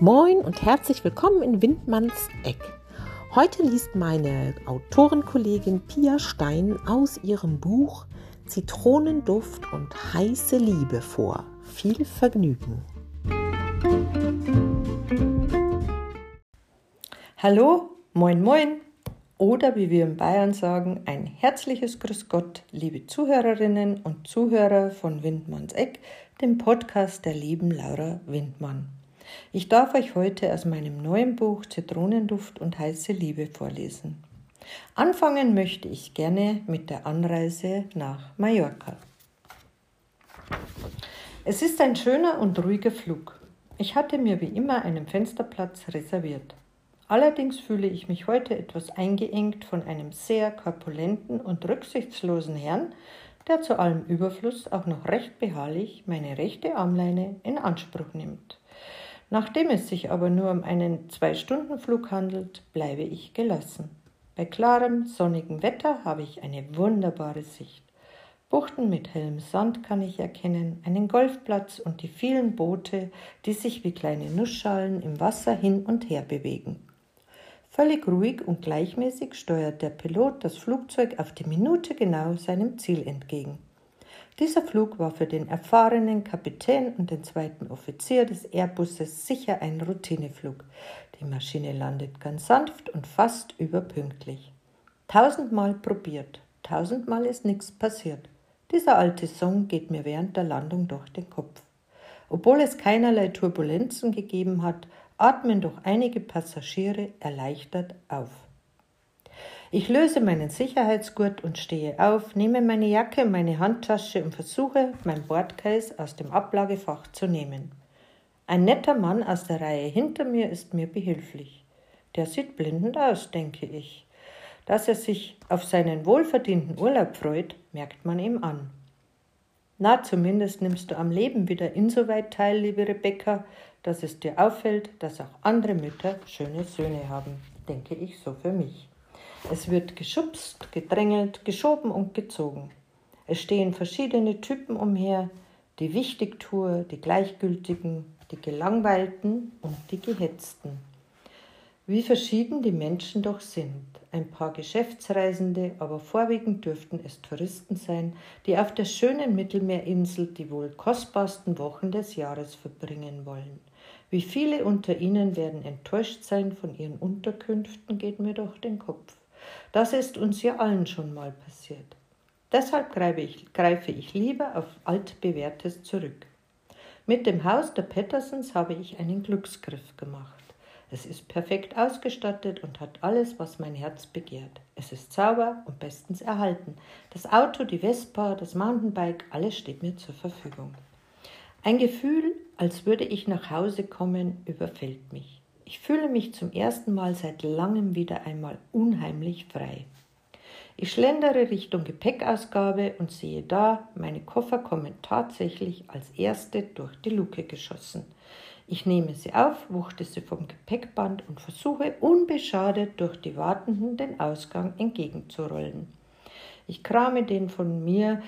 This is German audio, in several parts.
Moin und herzlich willkommen in Windmanns Eck. Heute liest meine Autorenkollegin Pia Stein aus ihrem Buch Zitronenduft und heiße Liebe vor. Viel Vergnügen. Hallo, moin moin oder wie wir in Bayern sagen, ein herzliches Grüß Gott, liebe Zuhörerinnen und Zuhörer von Windmanns Eck, dem Podcast der lieben Laura Windmann. Ich darf euch heute aus meinem neuen Buch Zitronenduft und heiße Liebe vorlesen. Anfangen möchte ich gerne mit der Anreise nach Mallorca. Es ist ein schöner und ruhiger Flug. Ich hatte mir wie immer einen Fensterplatz reserviert. Allerdings fühle ich mich heute etwas eingeengt von einem sehr korpulenten und rücksichtslosen Herrn, der zu allem Überfluss auch noch recht beharrlich meine rechte Armleine in Anspruch nimmt. Nachdem es sich aber nur um einen Zwei-Stunden-Flug handelt, bleibe ich gelassen. Bei klarem, sonnigem Wetter habe ich eine wunderbare Sicht. Buchten mit hellem Sand kann ich erkennen, einen Golfplatz und die vielen Boote, die sich wie kleine Nussschalen im Wasser hin und her bewegen. Völlig ruhig und gleichmäßig steuert der Pilot das Flugzeug auf die Minute genau seinem Ziel entgegen. Dieser Flug war für den erfahrenen Kapitän und den zweiten Offizier des Airbusses sicher ein Routineflug. Die Maschine landet ganz sanft und fast überpünktlich. Tausendmal probiert, tausendmal ist nichts passiert. Dieser alte Song geht mir während der Landung durch den Kopf. Obwohl es keinerlei Turbulenzen gegeben hat, atmen doch einige Passagiere erleichtert auf. Ich löse meinen Sicherheitsgurt und stehe auf, nehme meine Jacke und meine Handtasche und versuche, mein Bordcase aus dem Ablagefach zu nehmen. Ein netter Mann aus der Reihe hinter mir ist mir behilflich. Der sieht blendend aus, denke ich. Dass er sich auf seinen wohlverdienten Urlaub freut, merkt man ihm an. Na, zumindest nimmst du am Leben wieder insoweit teil, liebe Rebecca, dass es dir auffällt, dass auch andere Mütter schöne Söhne haben, denke ich so für mich. Es wird geschubst, gedrängelt, geschoben und gezogen. Es stehen verschiedene Typen umher, die Wichtigtour, die Gleichgültigen, die Gelangweilten und die Gehetzten. Wie verschieden die Menschen doch sind. Ein paar Geschäftsreisende, aber vorwiegend dürften es Touristen sein, die auf der schönen Mittelmeerinsel die wohl kostbarsten Wochen des Jahres verbringen wollen. Wie viele unter ihnen werden enttäuscht sein von ihren Unterkünften, geht mir durch den Kopf. Das ist uns ja allen schon mal passiert. Deshalb greife ich, greife ich lieber auf altbewährtes zurück. Mit dem Haus der Pettersons habe ich einen Glücksgriff gemacht. Es ist perfekt ausgestattet und hat alles, was mein Herz begehrt. Es ist sauber und bestens erhalten. Das Auto, die Vespa, das Mountainbike, alles steht mir zur Verfügung. Ein Gefühl, als würde ich nach Hause kommen, überfällt mich. Ich fühle mich zum ersten Mal seit langem wieder einmal unheimlich frei. Ich schlendere Richtung Gepäckausgabe und sehe da, meine Koffer kommen tatsächlich als erste durch die Luke geschossen. Ich nehme sie auf, wuchte sie vom Gepäckband und versuche unbeschadet durch die Wartenden den Ausgang entgegenzurollen. Ich krame den von mir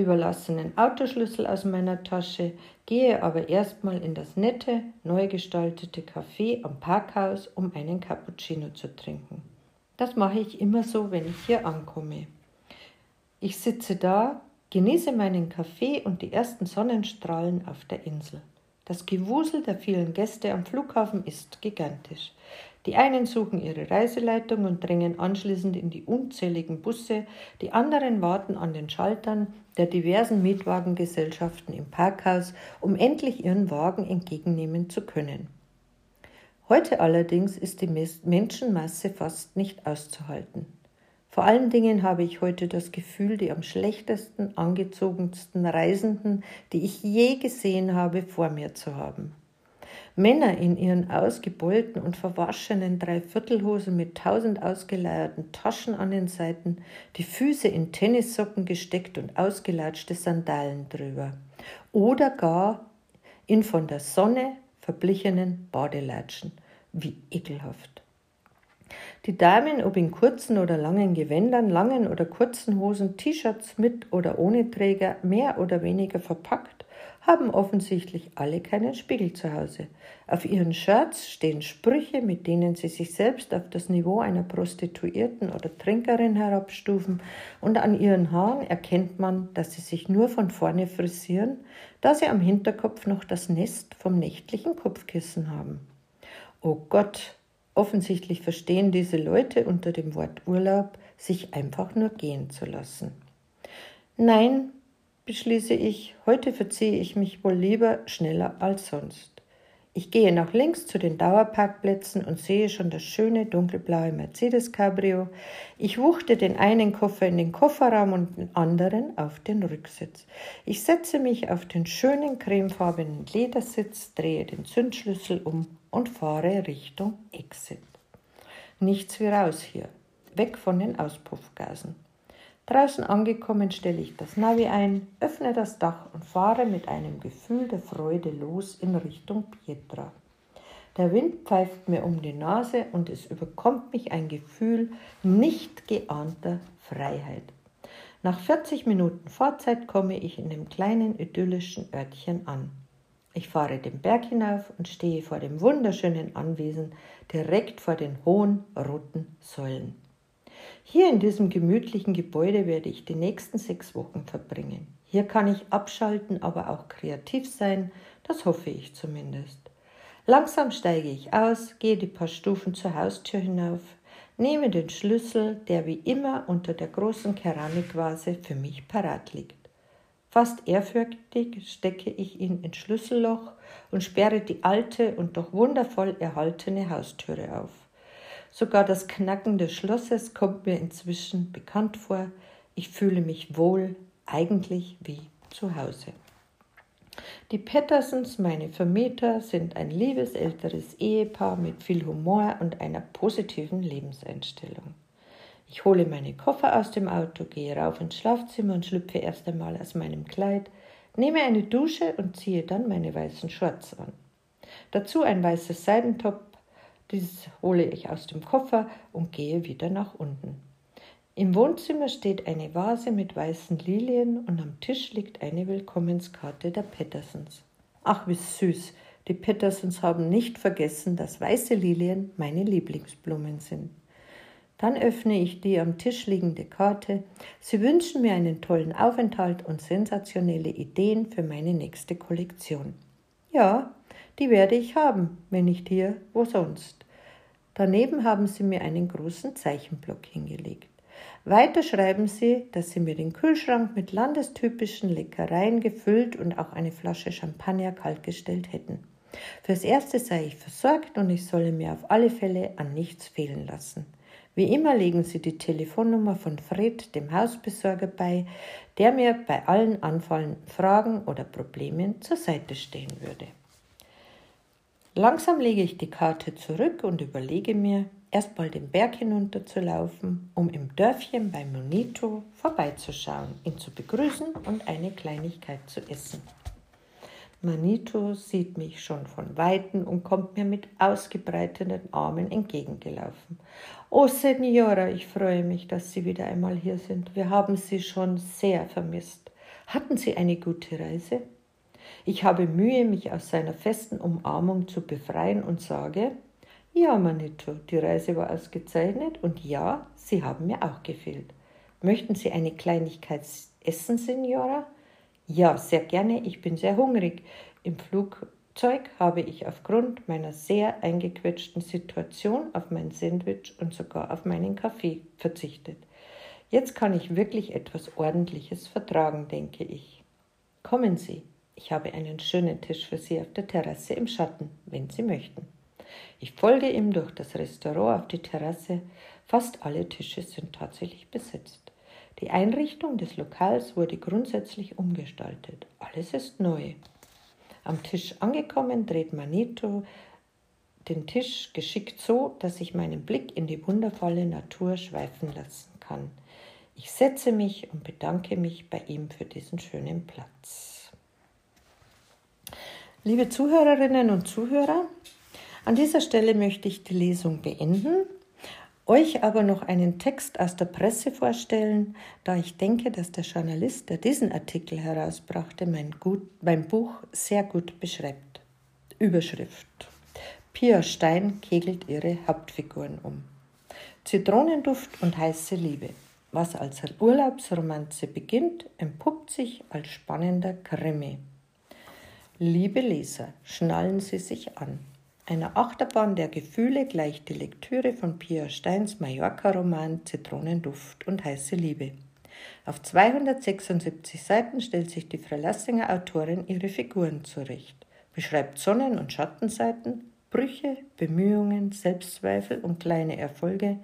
überlassenen Autoschlüssel aus meiner Tasche, gehe aber erstmal in das nette, neu gestaltete Café am Parkhaus, um einen Cappuccino zu trinken. Das mache ich immer so, wenn ich hier ankomme. Ich sitze da, genieße meinen Kaffee und die ersten Sonnenstrahlen auf der Insel. Das Gewusel der vielen Gäste am Flughafen ist gigantisch. Die einen suchen ihre Reiseleitung und drängen anschließend in die unzähligen Busse, die anderen warten an den Schaltern der diversen Mietwagengesellschaften im Parkhaus, um endlich ihren Wagen entgegennehmen zu können. Heute allerdings ist die Menschenmasse fast nicht auszuhalten. Vor allen Dingen habe ich heute das Gefühl, die am schlechtesten angezogensten Reisenden, die ich je gesehen habe, vor mir zu haben. Männer in ihren ausgebeulten und verwaschenen Dreiviertelhosen mit tausend ausgeleierten Taschen an den Seiten, die Füße in Tennissocken gesteckt und ausgelatschte Sandalen drüber. Oder gar in von der Sonne verblichenen Badelatschen. Wie ekelhaft. Die Damen, ob in kurzen oder langen Gewändern, langen oder kurzen Hosen, T-Shirts mit oder ohne Träger, mehr oder weniger verpackt, haben offensichtlich alle keinen Spiegel zu Hause. Auf ihren Shirts stehen Sprüche, mit denen sie sich selbst auf das Niveau einer Prostituierten oder Trinkerin herabstufen, und an ihren Haaren erkennt man, dass sie sich nur von vorne frisieren, da sie am Hinterkopf noch das Nest vom nächtlichen Kopfkissen haben. Oh Gott, offensichtlich verstehen diese Leute unter dem Wort Urlaub, sich einfach nur gehen zu lassen. Nein, beschließe ich, heute verziehe ich mich wohl lieber schneller als sonst. Ich gehe nach links zu den Dauerparkplätzen und sehe schon das schöne dunkelblaue Mercedes Cabrio. Ich wuchte den einen Koffer in den Kofferraum und den anderen auf den Rücksitz. Ich setze mich auf den schönen cremefarbenen Ledersitz, drehe den Zündschlüssel um und fahre Richtung Exit. Nichts wie raus hier, weg von den Auspuffgasen. Draußen angekommen stelle ich das Navi ein, öffne das Dach und fahre mit einem Gefühl der Freude los in Richtung Pietra. Der Wind pfeift mir um die Nase und es überkommt mich ein Gefühl nicht geahnter Freiheit. Nach 40 Minuten Fahrzeit komme ich in dem kleinen idyllischen Örtchen an. Ich fahre den Berg hinauf und stehe vor dem wunderschönen Anwesen direkt vor den hohen roten Säulen. Hier in diesem gemütlichen Gebäude werde ich die nächsten sechs Wochen verbringen. Hier kann ich abschalten, aber auch kreativ sein, das hoffe ich zumindest. Langsam steige ich aus, gehe die paar Stufen zur Haustür hinauf, nehme den Schlüssel, der wie immer unter der großen Keramikvase für mich parat liegt. Fast ehrfürchtig stecke ich ihn ins Schlüsselloch und sperre die alte und doch wundervoll erhaltene Haustüre auf. Sogar das Knacken des Schlosses kommt mir inzwischen bekannt vor. Ich fühle mich wohl, eigentlich wie zu Hause. Die Pattersons, meine Vermieter, sind ein liebes älteres Ehepaar mit viel Humor und einer positiven Lebenseinstellung. Ich hole meine Koffer aus dem Auto, gehe rauf ins Schlafzimmer und schlüpfe erst einmal aus meinem Kleid, nehme eine Dusche und ziehe dann meine weißen Shorts an. Dazu ein weißes Seidentop dieses hole ich aus dem Koffer und gehe wieder nach unten. Im Wohnzimmer steht eine Vase mit weißen Lilien und am Tisch liegt eine Willkommenskarte der Pattersons. Ach, wie süß! Die Pattersons haben nicht vergessen, dass weiße Lilien meine Lieblingsblumen sind. Dann öffne ich die am Tisch liegende Karte. Sie wünschen mir einen tollen Aufenthalt und sensationelle Ideen für meine nächste Kollektion. Ja, die werde ich haben, wenn nicht hier, wo sonst. Daneben haben sie mir einen großen Zeichenblock hingelegt. Weiter schreiben sie, dass sie mir den Kühlschrank mit landestypischen Leckereien gefüllt und auch eine Flasche Champagner kaltgestellt hätten. Fürs Erste sei ich versorgt und ich solle mir auf alle Fälle an nichts fehlen lassen. Wie immer legen sie die Telefonnummer von Fred, dem Hausbesorger, bei, der mir bei allen anfallenden Fragen oder Problemen zur Seite stehen würde. Langsam lege ich die Karte zurück und überlege mir, erstmal den Berg hinunter zu laufen, um im Dörfchen bei Monito vorbeizuschauen, ihn zu begrüßen und eine Kleinigkeit zu essen. Manito sieht mich schon von Weitem und kommt mir mit ausgebreiteten Armen entgegengelaufen. Oh, Senora, ich freue mich, dass Sie wieder einmal hier sind. Wir haben Sie schon sehr vermisst. Hatten Sie eine gute Reise? Ich habe Mühe, mich aus seiner festen Umarmung zu befreien und sage, ja, Manito, die Reise war ausgezeichnet und ja, Sie haben mir auch gefehlt. Möchten Sie eine Kleinigkeit essen, Signora? Ja, sehr gerne, ich bin sehr hungrig. Im Flugzeug habe ich aufgrund meiner sehr eingequetschten Situation auf mein Sandwich und sogar auf meinen Kaffee verzichtet. Jetzt kann ich wirklich etwas Ordentliches vertragen, denke ich. Kommen Sie. Ich habe einen schönen Tisch für Sie auf der Terrasse im Schatten, wenn Sie möchten. Ich folge ihm durch das Restaurant auf die Terrasse. Fast alle Tische sind tatsächlich besetzt. Die Einrichtung des Lokals wurde grundsätzlich umgestaltet. Alles ist neu. Am Tisch angekommen dreht Manito den Tisch geschickt so, dass ich meinen Blick in die wundervolle Natur schweifen lassen kann. Ich setze mich und bedanke mich bei ihm für diesen schönen Platz. Liebe Zuhörerinnen und Zuhörer, an dieser Stelle möchte ich die Lesung beenden euch aber noch einen Text aus der Presse vorstellen, da ich denke, dass der Journalist, der diesen Artikel herausbrachte, mein, gut, mein Buch sehr gut beschreibt. Überschrift. Pia Stein kegelt ihre Hauptfiguren um. Zitronenduft und heiße Liebe. Was als Urlaubsromanze beginnt, entpuppt sich als spannender Krimi. Liebe Leser, schnallen Sie sich an. Einer Achterbahn der Gefühle gleicht die Lektüre von Pia Steins Mallorca-Roman Zitronenduft und heiße Liebe. Auf 276 Seiten stellt sich die Verlassinger Autorin ihre Figuren zurecht, beschreibt Sonnen- und Schattenseiten, Brüche, Bemühungen, Selbstzweifel und kleine Erfolge,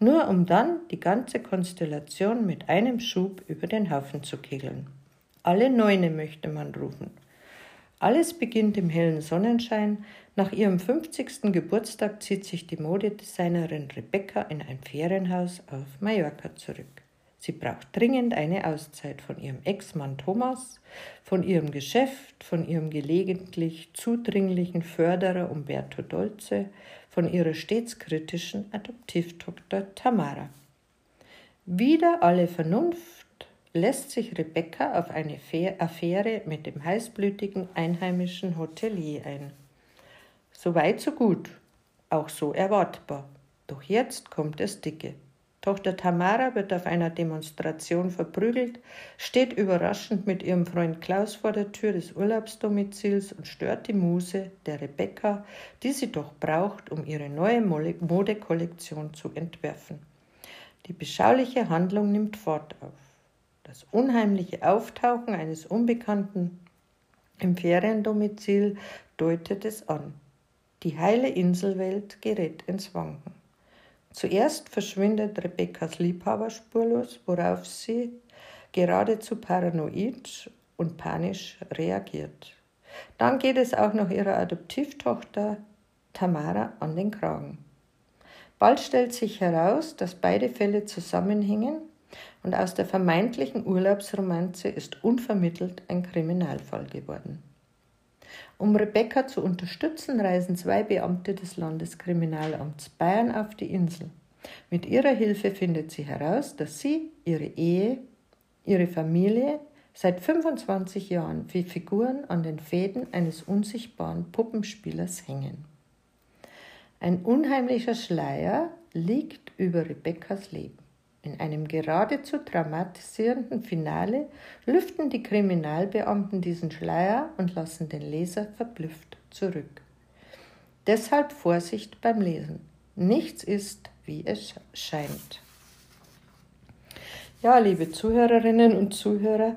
nur um dann die ganze Konstellation mit einem Schub über den Haufen zu kegeln. Alle Neune möchte man rufen. Alles beginnt im hellen Sonnenschein. Nach ihrem 50. Geburtstag zieht sich die Modedesignerin Rebecca in ein Ferienhaus auf Mallorca zurück. Sie braucht dringend eine Auszeit von ihrem Ex-Mann Thomas, von ihrem Geschäft, von ihrem gelegentlich zudringlichen Förderer Umberto Dolce, von ihrer stets kritischen Adoptivtochter Tamara. Wieder alle Vernunft lässt sich Rebecca auf eine Affäre mit dem heißblütigen einheimischen Hotelier ein. So weit, so gut, auch so erwartbar. Doch jetzt kommt es dicke. Tochter Tamara wird auf einer Demonstration verprügelt, steht überraschend mit ihrem Freund Klaus vor der Tür des Urlaubsdomizils und stört die Muse der Rebecca, die sie doch braucht, um ihre neue Modekollektion zu entwerfen. Die beschauliche Handlung nimmt Fort auf. Das unheimliche Auftauchen eines Unbekannten im Feriendomizil deutet es an. Die heile Inselwelt gerät ins Wanken. Zuerst verschwindet Rebekkas Liebhaber spurlos, worauf sie geradezu paranoid und panisch reagiert. Dann geht es auch noch ihrer Adoptivtochter Tamara an den Kragen. Bald stellt sich heraus, dass beide Fälle zusammenhängen und aus der vermeintlichen Urlaubsromanze ist unvermittelt ein Kriminalfall geworden. Um Rebecca zu unterstützen, reisen zwei Beamte des Landeskriminalamts Bayern auf die Insel. Mit ihrer Hilfe findet sie heraus, dass sie, ihre Ehe, ihre Familie seit 25 Jahren wie Figuren an den Fäden eines unsichtbaren Puppenspielers hängen. Ein unheimlicher Schleier liegt über Rebeccas Leben. In einem geradezu dramatisierenden Finale lüften die Kriminalbeamten diesen Schleier und lassen den Leser verblüfft zurück. Deshalb Vorsicht beim Lesen. Nichts ist, wie es scheint. Ja, liebe Zuhörerinnen und Zuhörer,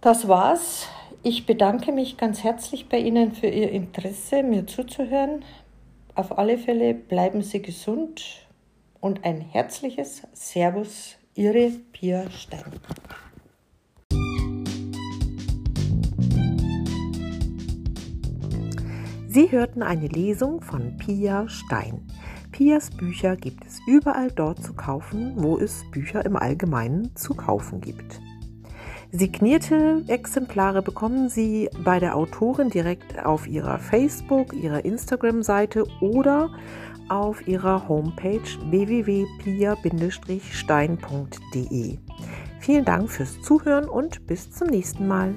das war's. Ich bedanke mich ganz herzlich bei Ihnen für Ihr Interesse, mir zuzuhören. Auf alle Fälle bleiben Sie gesund und ein herzliches Servus, Ihre Pia Stein. Sie hörten eine Lesung von Pia Stein. Pias Bücher gibt es überall dort zu kaufen, wo es Bücher im Allgemeinen zu kaufen gibt. Signierte Exemplare bekommen Sie bei der Autorin direkt auf ihrer Facebook, ihrer Instagram-Seite oder auf ihrer Homepage www.pia-stein.de. Vielen Dank fürs Zuhören und bis zum nächsten Mal.